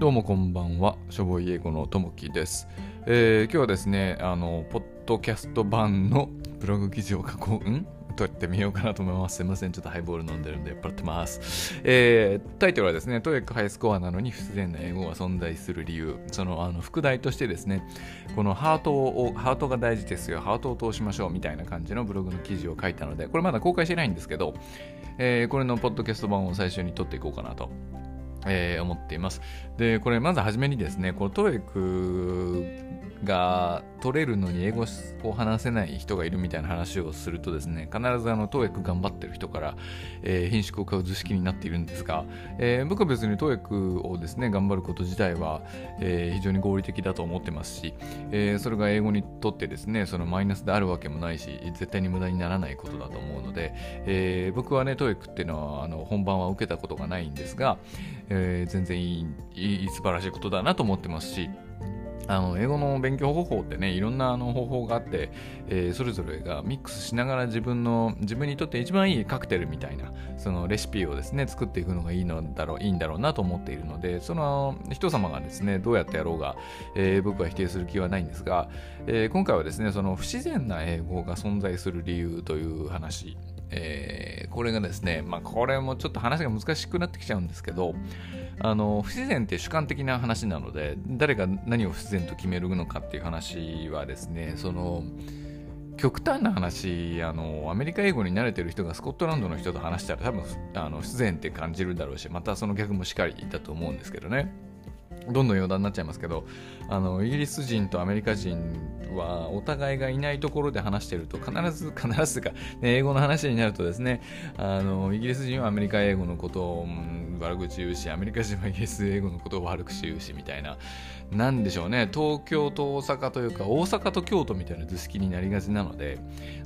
どうもこんばんは、しょぼい英語のともきです、えー、今日はですね、あの、ポッドキャスト版のブログ記事を書こう、ん？とやってみようかなと思います。すいません、ちょっとハイボール飲んでるんで酔っ払ってます。えー、タイトルはですね、 TOEIC ハイスコアなのに不自然な英語が存在する理由、そのあの副題としてですね、このハートを、ハートが大事ですよ、ハートを通しましょうみたいな感じのブログの記事を書いたので、これまだ公開してないんですけど、えー、これのポッドキャスト版を最初に撮っていこうかなとえー、思っています。で、これまずはじめにですね、このト e クが取れるのに英語を話せない人がいるみたいな話をするとですね、必ずあの TOEIC 頑張ってる人から、えー、品種を買う図式になっているんですが、えー、僕は別に TOEIC をですね、頑張ること自体は、えー、非常に合理的だと思ってますし、えー、それが英語にとってですね、そのマイナスであるわけもないし、絶対に無駄にならないことだと思うので、えー、僕はね、TOEIC っていうのはあの本番は受けたことがないんですが、えー、全然いいいい素晴らしいことだなと思ってますし、あの英語の勉強方法ってねいろんなあの方法があって、えー、それぞれがミックスしながら自分の自分にとって一番いいカクテルみたいなそのレシピをですね作っていくのがいいのだろういいんだろうなと思っているのでその人様がですねどうやってやろうが、えー、僕は否定する気はないんですが、えー、今回はですねその不自然な英語が存在する理由という話えー、これがですね、まあ、これもちょっと話が難しくなってきちゃうんですけど、あの不自然って主観的な話なので誰が何を不自然と決めるのかっていう話はですねその極端な話あのアメリカ英語に慣れてる人がスコットランドの人と話したら多分あの不自然って感じるだろうしまたその逆もしっかりだと思うんですけどね。どんどん余談になっちゃいますけどあのイギリス人とアメリカ人はお互いがいないところで話してると必ず 必ずか、ね、英語の話になるとですねあのイギリス人はアメリカ英語のことを、悪口言うしアメリカ人はイギリス英語のことを悪口言うしみたいな。なんでしょうね。東京と大阪というか大阪と京都みたいな図式になりがちなので、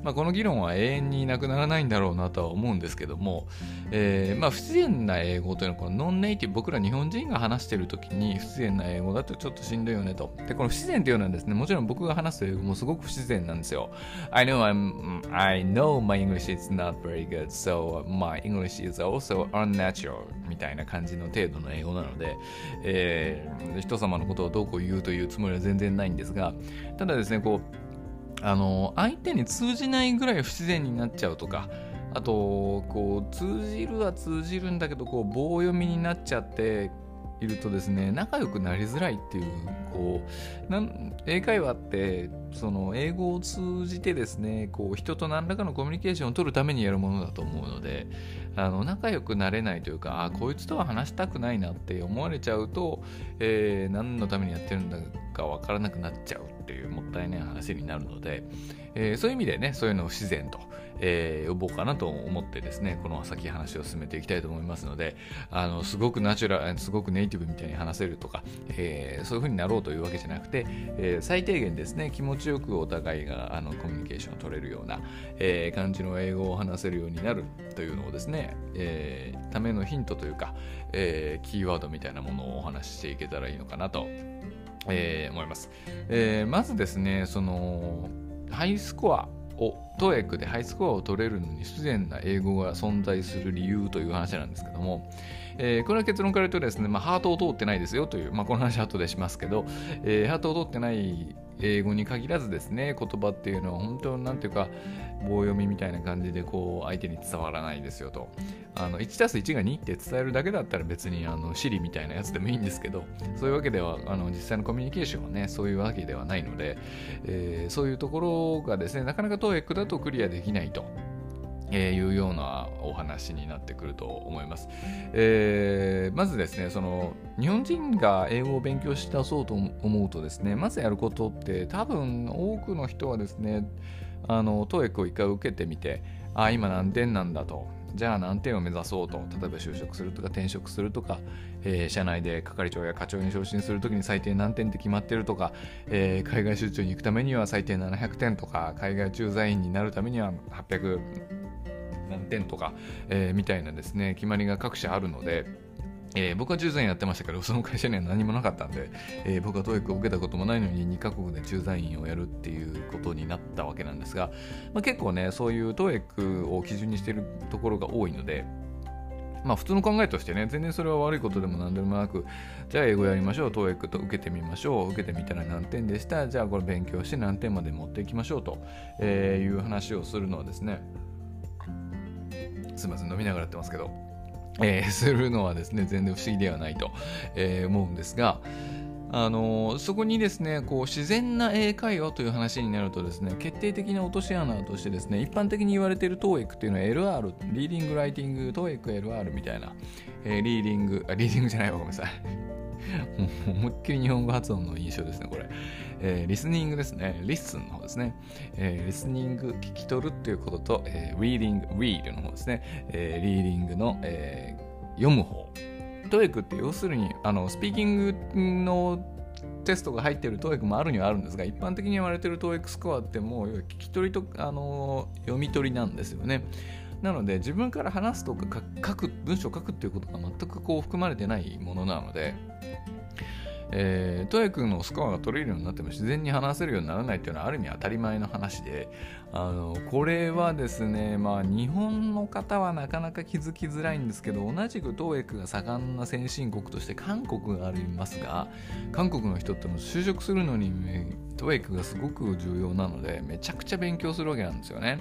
まあ、この議論は永遠になくならないんだろうなとは思うんですけども、えー、まあ、不自然な英語というのはこのノンネイティブ僕ら日本人が話してる時に不自然な英語だとちょっとしんどいよねと。でこの不自然というのはですねもちろん僕が話す英語もすごく不自然なんですよ。I know I'm I know my English is not very good so my English is also unnatural みたいな。たいな感じの程度の英語なので、えー、人様のことをどうこう言うというつもりは全然ないんですがただですねこうあの相手に通じないぐらい不自然になっちゃうとかあとこう通じるは通じるんだけどこう棒読みになっちゃっているとですね仲良くなりづらいっていうこうなん英会話ってその英語を通じてですねこう人と何らかのコミュニケーションを取るためにやるものだと思うのであの仲良くなれないというかあこいつとは話したくないなって思われちゃうと、えー、何のためにやってるんだか分からなくなっちゃうっていうもったいない話になるので、えー、そういう意味でねそういうのを自然と。えー、呼ぼうかなと思ってですね、この先話を進めていきたいと思いますので、あの、すごくナチュラル、すごくネイティブみたいに話せるとか、えー、そういう風になろうというわけじゃなくて、えー、最低限ですね、気持ちよくお互いがあのコミュニケーションを取れるような、えー、感じの英語を話せるようになるというのをですね、えー、ためのヒントというか、えー、キーワードみたいなものをお話ししていけたらいいのかなと、えー、思います。えー、まずですね、その、ハイスコアをトエックでハイスコアを取れるのに不自然な英語が存在する理由という話なんですけども、えー、これは結論から言うとですね、まあ、ハートを通ってないですよという、まあ、この話は後でしますけど、えー、ハートを通ってない英語に限らずですね、言葉っていうのは本当なんていうか、棒読みみたいな感じでこう相手に伝わらないですよと。あの 1+1 が2って伝えるだけだったら別にあの Siri みたいなやつでもいいんですけど、そういうわけでは、あの実際のコミュニケーションはね、そういうわけではないので、えー、そういうところがですね、なかなか TOEIC だとクリアできないと。えー、いうようなお話になってくると思います。えー、まずですね、その日本人が英語を勉強し出そうと思うとですね、まずやることって多分多くの人はですね、あの、トーエックを一回受けてみて、あ、今何点なんだと。じゃあ何点を目指そうと。例えば就職するとか転職するとか、えー、社内で係長や課長に昇進するときに最低何点って決まってるとか、えー、海外出張に行くためには最低700点とか、海外駐在員になるためには800何点とか、えー、みたいなですね、決まりが各社あるので、えー、僕は駐在員やってましたけど、その会社には何もなかったんで、えー、僕は TOEIC を受けたこともないのに2カ国で駐在員をやるっていうことになったわけなんですが、まあ、結構ね、そういう TOEIC を基準にしているところが多いので、まあ普通の考えとしてね、全然それは悪いことでも何でもなく、じゃあ英語やりましょう、TOEIC と受けてみましょう、受けてみたら何点でした、じゃあこれ勉強して何点まで持っていきましょうと、えいう話をするのはですね、すみません、飲みながらやってますけど、えー、するのはですね、全然不思議ではないと、えー、思うんですが、あのそこにですねこう自然な英会話という話になるとですね決定的な落とし穴としてですね一般的に言われている TOEIC っていうのは LR リーディングライティング TOEICLR みたいな、えー、リーディングあリーディングじゃないわごめんなさい。思いっきり日本語発音の印象ですねこれ、えー、リスニングですね。 listen の方ですね、えー、リスニング聞き取るっていうことと、えー、リーディング read の方ですね、えー、リーディングの、えー、読む方。 TOEIC って要するにあのスピーキングのテストが入っている TOEIC もあるにはあるんですが一般的に言われている TOEIC スコアってもう聞き取りとあの読み取りなんですよね。なので自分から話すとか書く文章を書くっていうことが全くこう含まれてないものなのでえー、トヤ君のスコアが取れるようになっても自然に話せるようにならないっていうのはある意味当たり前の話であのこれはですねまあ日本の方はなかなか気づきづらいんですけど同じくトエクが盛んな先進国として韓国がありますが韓国の人っても就職するのにトエクがすごく重要なのでめちゃくちゃ勉強するわけなんですよね。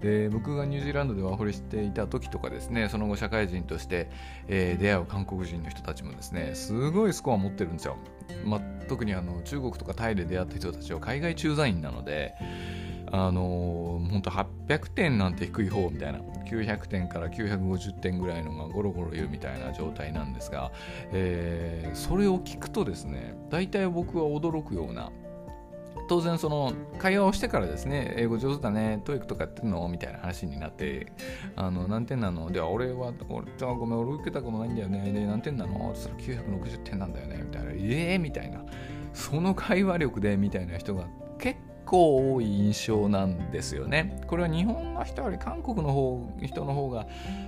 で僕がニュージーランドでワーホリしていた時とかですねその後社会人として、えー、出会う韓国人の人たちもですねすごいスコア持ってるんですよ。まあ、特にあの中国とかタイで出会った人たちは海外駐在員なのであのー、本当800点なんて低い方みたいな。900点から950点ぐらいのがゴロゴロ言うみたいな状態なんですが、えー、それを聞くとですね大体僕は驚くような当然その会話をしてからですね英語上手だね TOEIC とかやってんのみたいな話になってあの何点なの？では俺は俺じゃごめん俺受けたことないんだよね。で何点なの？って言ったら960点なんだよねみたいな。ええー、みたいな。その会話力でみたいな人が結構多い印象なんですよね。これは日本の人より韓国の方人の方が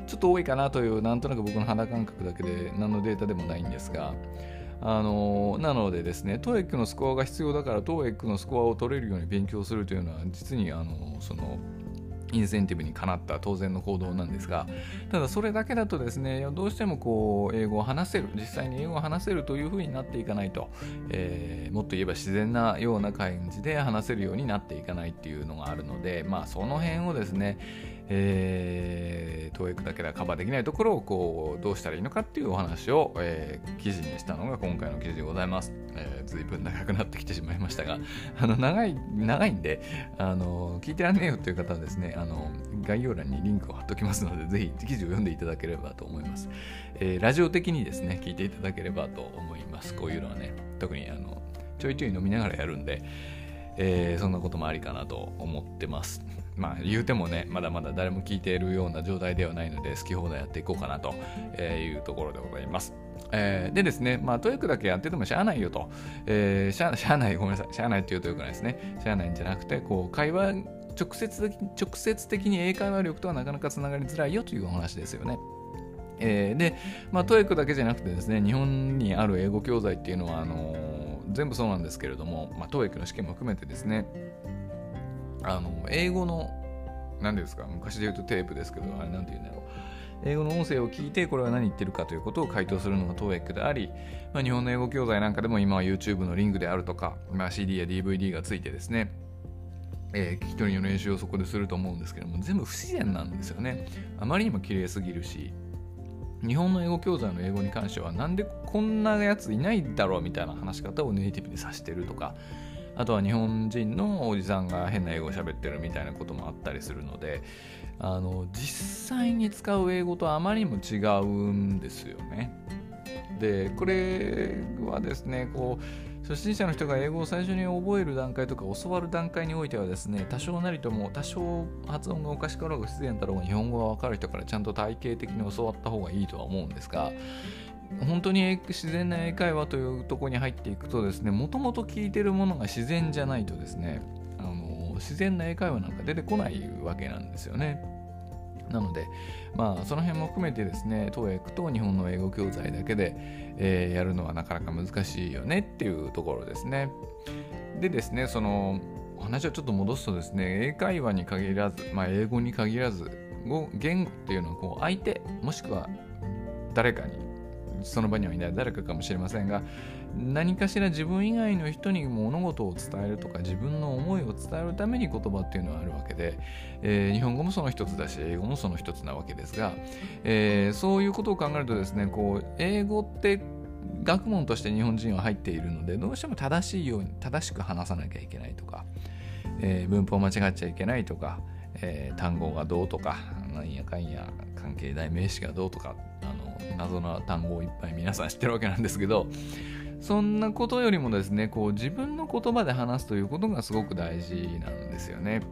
ちょっと多いかなというなんとなく僕の肌感覚だけで何のデータでもないんですがあのなのでですね、TOEIC のスコアが必要だから、TOEIC のスコアを取れるように勉強するというのは、実にあのそのインセンティブにかなった当然の行動なんですが、ただそれだけだとですね、どうしてもこう英語を話せる、実際に英語を話せるというふうになっていかないと、えー、もっと言えば自然なような感じで話せるようになっていかないっていうのがあるので、まあその辺をですね、えー、TOEIC だけではカバーできないところをこうどうしたらいいのかっていうお話を、えー、記事にしたのが今回の記事でございます。えー、随分長くなってきてしまいましたが、あの長い長いんであの聞いてらんねえよっていう方はですねあの概要欄にリンクを貼っておきますので、ぜひ記事を読んでいただければと思います。えー、ラジオ的にですね聞いていただければと思います。こういうのはね特にあのちょいちょい飲みながらやるんで、えー、そんなこともありかなと思ってます。まあ言うてもね、まだまだ誰も聞いているような状態ではないので、好き放題やっていこうかなというところでございます。えー、でですね、まあ、 TOEICだけやっててもしゃあないよと、えー、しゃしゃあない、ごめんなさい、しゃあないって言うとよくないですね。しゃあないんじゃなくて、こう、会話、直接的直接的に英会話力とはなかなかつながりづらいよというお話ですよね。えー、で、まあ、 TOEICだけじゃなくてですね、日本にある英語教材っていうのは、あのー、全部そうなんですけれども、まあ、 TOEICの試験も含めてですね、あの英語の何ですか昔で言うとテープですけどあれ何て言うんだろう。英語の音声を聞いてこれは何言ってるかということを回答するのが TOEIC であり、まあ、日本の英語教材なんかでも今は YouTube のリンクであるとか、まあ、CD や DVD がついてですねえー、聞き取りの練習をそこですると思うんですけども全部不自然なんですよね。あまりにも綺麗すぎるし日本の英語教材の英語に関してはなんでこんなやついないだろうみたいな話し方をネイティブにさしてるとかあとは日本人のおじさんが変な英語を喋ってるみたいなこともあったりするのであの実際に使う英語とあまりにも違うんですよね。でこれはですねこう初心者の人が英語を最初に覚える段階とか教わる段階においてはですね多少なりとも多少発音がおかしかろうが不自然だろうが日本語が分かる人からちゃんと体系的に教わった方がいいとは思うんですが本当に自然な英会話というとこに入っていくとですねもともと聞いてるものが自然じゃないとですねあの自然な英会話なんか出てこないわけなんですよね。なので、まあ、その辺も含めてですね、TOEIC と日本の英語教材だけで、えー、やるのはなかなか難しいよねっていうところですね。でですね、その話をちょっと戻すとですね、英会話に限らず、まあ、英語に限らず、言語っていうのはこう相手、もしくは誰かにその場にはいない。誰かかもしれませんが何かしら自分以外の人に物事を伝えるとか自分の思いを伝えるために言葉っていうのはあるわけで、えー、日本語もその一つだし英語もその一つなわけですが、えー、そういうことを考えるとですねこう英語って学問として日本人は入っているのでどうしても正しいように正しく話さなきゃいけないとか、えー、文法を間違っちゃいけないとか、えー、単語がどうとかなんやかんや関係代名詞がどうとかあの謎な単語をいっぱい皆さん知ってるわけなんですけどそんなことよりもですねこう自分の言葉で話すということがすごく大事なんですよね。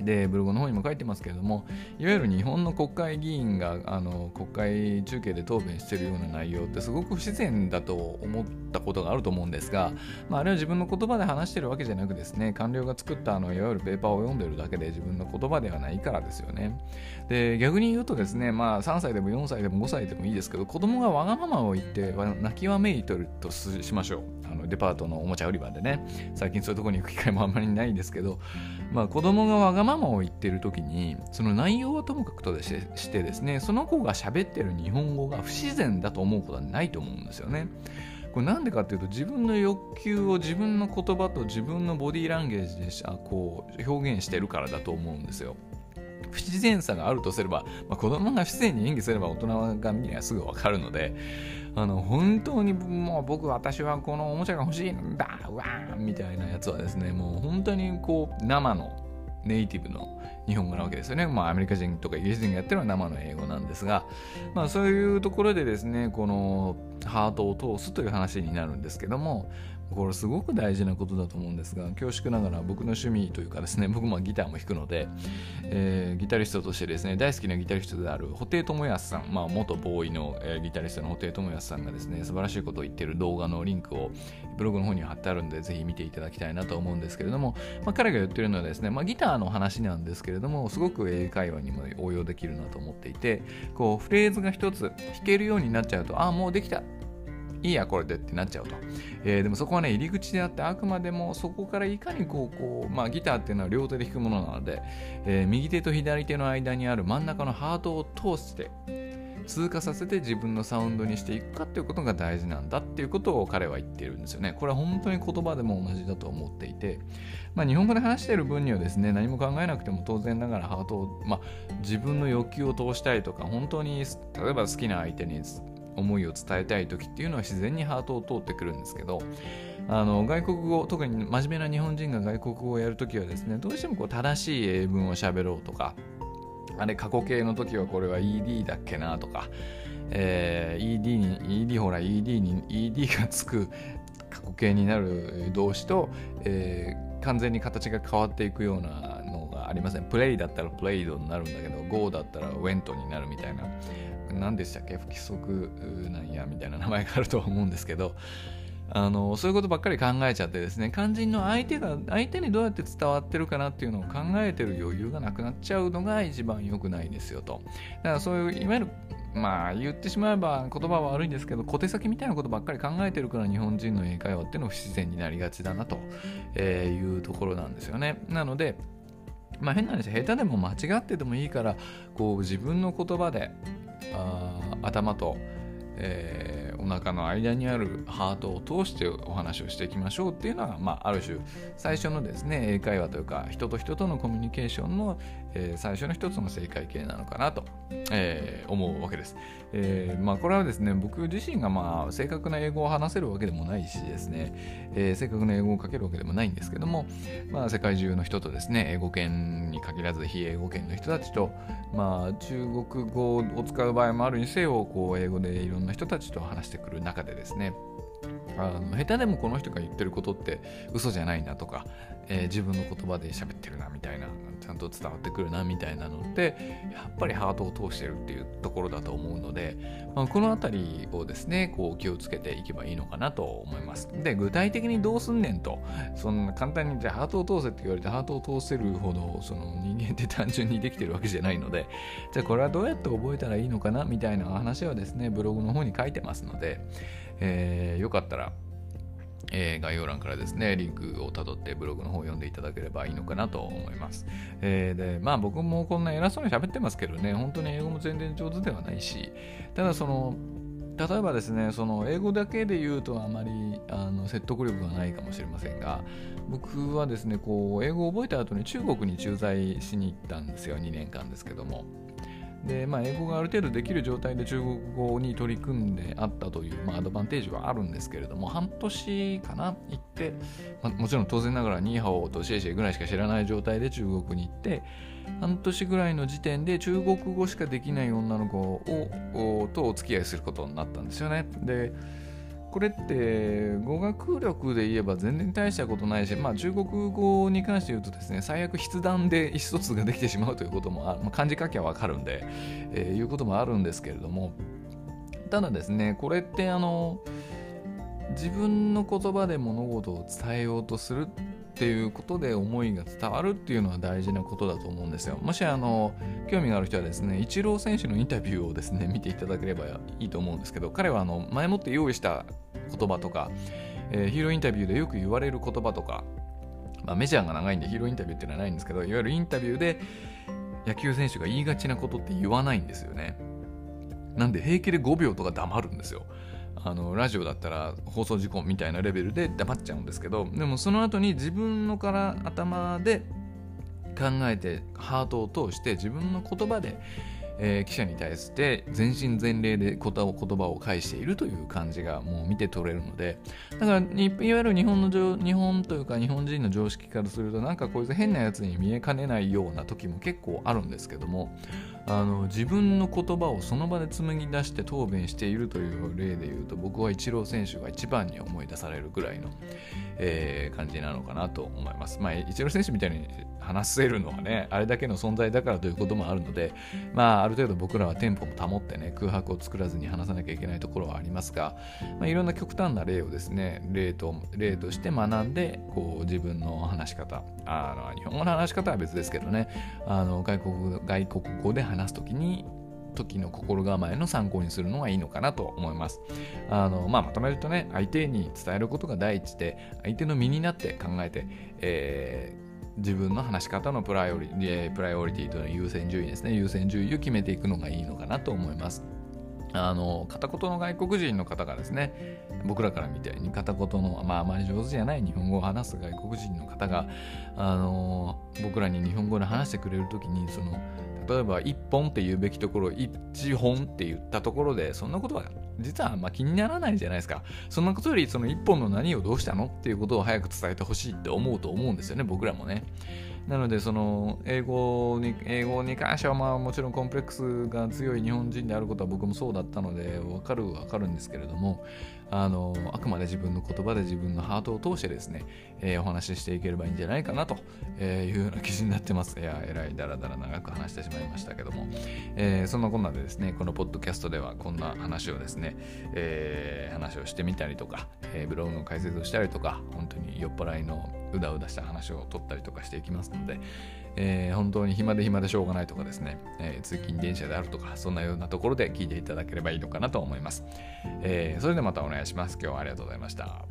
でブログの方にも書いてますけれどもいわゆる日本の国会議員があの国会中継で答弁してるような内容ってすごく不自然だと思ったことがあると思うんですが、まあ、あれは自分の言葉で話してるわけじゃなくですね官僚が作ったあのいわゆるペーパーを読んでるだけで自分の言葉ではないからですよね。で逆に言うとですねまあ3歳でも4歳でも5歳でもいいですけど子供がわがままを言って泣きわめいとるとしましょう。あのデパートのおもちゃ売り場でね。最近そういうとこに行く機会もあんまりないんですけどまあ子供がわがままを言ってる時にその内容はともかくとしてですねその子が喋ってる日本語が不自然だと思うことはないと思うんですよね。これなんでかっていうと自分の欲求を自分の言葉と自分のボディーランゲージでしこう表現してるからだと思うんですよ。不自然さがあるとすれば、まあ、子供が不自然に演技すれば大人が見りゃすぐ分かるのであの本当にもう僕私はこのおもちゃが欲しいんだわーみたいなやつはですねもう本当にこう生のネイティブの日本語なわけですよね。まあ、アメリカ人とかイギリス人がやってるのは生の英語なんですが、まあ、そういうところでですね、このハートを通すという話になるんですけども、これすごく大事なことだと思うんですが恐縮ながら僕の趣味というかですね僕もギターも弾くので、えー、ギタリストとしてですね大好きなギタリストである布袋寅泰さん、まあ、元ボーイの、えー、ギタリストの布袋寅泰さんがですね素晴らしいことを言ってる動画のリンクをブログの方に貼ってあるんでぜひ見ていただきたいなと思うんですけれども、まあ、彼が言ってるのはですね、まあ、ギターの話なんですけれどもすごく英会話にも応用できるなと思っていてこうフレーズが一つ弾けるようになっちゃうとああもうできたいいやこれでってなっちゃうと、えー、でもそこはね入り口であってあくまでもそこからいかにこうこう、まあ、ギターっていうのは両手で弾くものなので、えー、右手と左手の間にある真ん中のハートを通して通過させて自分のサウンドにしていくかっていうことが大事なんだっていうことを彼は言ってるんですよね。これは本当に言葉でも同じだと思っていて、まあ、日本語で話してる分にはですね何も考えなくても当然ながらハートを、まあ、自分の欲求を通したいとか本当に例えば好きな相手に思いを伝えたい時っていうのは自然にハートを通ってくるんですけどあの外国語特に真面目な日本人が外国語をやるときはですねどうしてもこう正しい英文を喋ろうとかあれ過去形の時はこれは ED だっけなとか、えー、ED に ED ほら ED に ED がつく過去形になる動詞と、えー、完全に形が変わっていくようなのがありません、プレイだったらプレイドになるんだけど Go だったら Went になるみたいな。何でしたっけ？不規則なんやみたいな名前があるとは思うんですけど。あのそういうことばっかり考えちゃってですね肝心の相手が相手にどうやって伝わってるかなっていうのを考えてる余裕がなくなっちゃうのが一番良くないですよと。だからそういういわゆるまあ言ってしまえば言葉は悪いんですけど小手先みたいなことばっかり考えてるから日本人の英会話っていうのは不自然になりがちだなというところなんですよね。なのでまあ変な話下手でも間違っててもいいからこう自分の言葉であ頭と、えー、お腹の間にあるハートを通してお話をしていきましょうっていうのが、まあ、ある種最初のですね英会話というか人と人とのコミュニケーションの、えー、最初の一つの正解形なのかなと、えー、思うわけです。えー、まあ、これはですね僕自身がまあ正確な英語を話せるわけでもないしですね、えー、正確な英語を書けるわけでもないんですけども、まあ、世界中の人とですね英語圏に限らず非英語圏の人たちと、まあ、中国語を使う場合もあるにせよこう英語でいろんな人たちと話してくる中でですねあの下手でもこの人が言ってることって嘘じゃないなとか、えー、自分の言葉で喋ってるなみたいなちゃんと伝わってくるなみたいなのってやっぱりハートを通してるっていうところだと思うので、まあ、この辺りをですねこう気をつけていけばいいのかなと思います。で具体的にどうすんねんとそんな簡単にじゃハートを通せって言われてハートを通せるほどその人間って単純にできてるわけじゃないのでじゃあこれはどうやって覚えたらいいのかなみたいな話はですねブログの方に書いてますのでえー、よかったらえー、概要欄からですね、リンクをたどってブログの方を読んでいただければいいのかなと思います。えー、で、まあ僕もこんな偉そうに喋ってますけどね、本当に英語も全然上手ではないし、ただその、例えばですね、その英語だけで言うとあまりあの説得力がないかもしれませんが、僕はですね、こう英語を覚えた後に中国に駐在しに行ったんですよ、2年間ですけども。で、まあ、英語がある程度できる状態で中国語に取り組んであったという、まあ、アドバンテージはあるんですけれども、半年かな、行って、まあ、もちろん当然ながらニーハオとシェイシェイぐらいしか知らない状態で中国に行って、半年ぐらいの時点で中国語しかできない女の子をとお付き合いすることになったんですよね。で、これって語学力で言えば全然大したことないし、まあ、中国語に関して言うとですね最悪筆談で意思疎通ができてしまうということも、まあ、漢字書きは分かるんで、えー、いうこともあるんですけれども。ただですねこれってあの自分の言葉で物事を伝えようとするっていうことで思いが伝わるっていうのは大事なことだと思うんですよ。もしあの興味がある人はですね、イチロー選手のインタビューをですね、見ていただければいいと思うんですけど、彼はあの前もって用意した言葉とか、えー、ヒーローインタビューでよく言われる言葉とか、まあ、メジャーが長いんでヒーローインタビューっていうのはないんですけど、いわゆるインタビューで野球選手が言いがちなことって言わないんですよね。なんで平気で5秒とか黙るんですよ。あのラジオだったら放送事故みたいなレベルで黙っちゃうんですけどでもその後に自分のから頭で考えてハートを通して自分の言葉でえー、記者に対して全身全霊で言葉を返しているという感じがもう見て取れるのでだからいわゆる日本の日本というか日本人の常識からするとなんかこいつ変なやつに見えかねないような時も結構あるんですけどもあの自分の言葉をその場で紡ぎ出して答弁しているという例で言うと僕はイチロー選手が一番に思い出されるぐらいの、えー、感じなのかなと思います。まあ、イチロー選手みたいに話せるのはねあれだけの存在だからということもあるのでまあある程度僕らはテンポも保ってね空白を作らずに話さなきゃいけないところはありますが、まあ、いろんな極端な例をですね例と例として学んでこう自分の話し方あの日本語の話し方は別ですけどねあの外国外国語で話す時に時の心構えの参考にするのがいいのかなと思います。あのまあ、まとめるとね相手に伝えることが第一で相手の身になって考えて、えー自分の話し方のプライオリプライオリティというのは優先順位ですね。優先順位を決めていくのがいいのかなと思います。あの片言の外国人の方がですね僕らから見てに片言の、まあ、あまり上手じゃない日本語を話す外国人の方があの僕らに日本語で話してくれる時にその例えば1本って言うべきところを1本って言ったところでそんなことは実はま気にならないじゃないですか。そんなことよりその一本の何をどうしたの？っていうことを早く伝えてほしいって思うと思うんですよね僕らもね。なのでその英語に英語に関してはまあもちろんコンプレックスが強い日本人であることは僕もそうだったのでわかるわかるんですけれども。あのあくまで自分の言葉で自分のハートを通してですね、えー、お話ししていければいいんじゃないかなというような記事になってます。いや、えらいだらだら長く話してしまいましたけども、えー、そんなこんなでですね、このポッドキャストではこんな話をですね、えー、話をしてみたりとか、えブログの解説をしたりとか、本当に酔っ払いのうだうだした話を取ったりとかしていきますので、えー、本当に暇で暇でしょうがないとかですね、えー、通勤電車であるとか、そんなようなところで聞いていただければいいのかなと思います。えー、それではまたお願いします。今日はありがとうございました。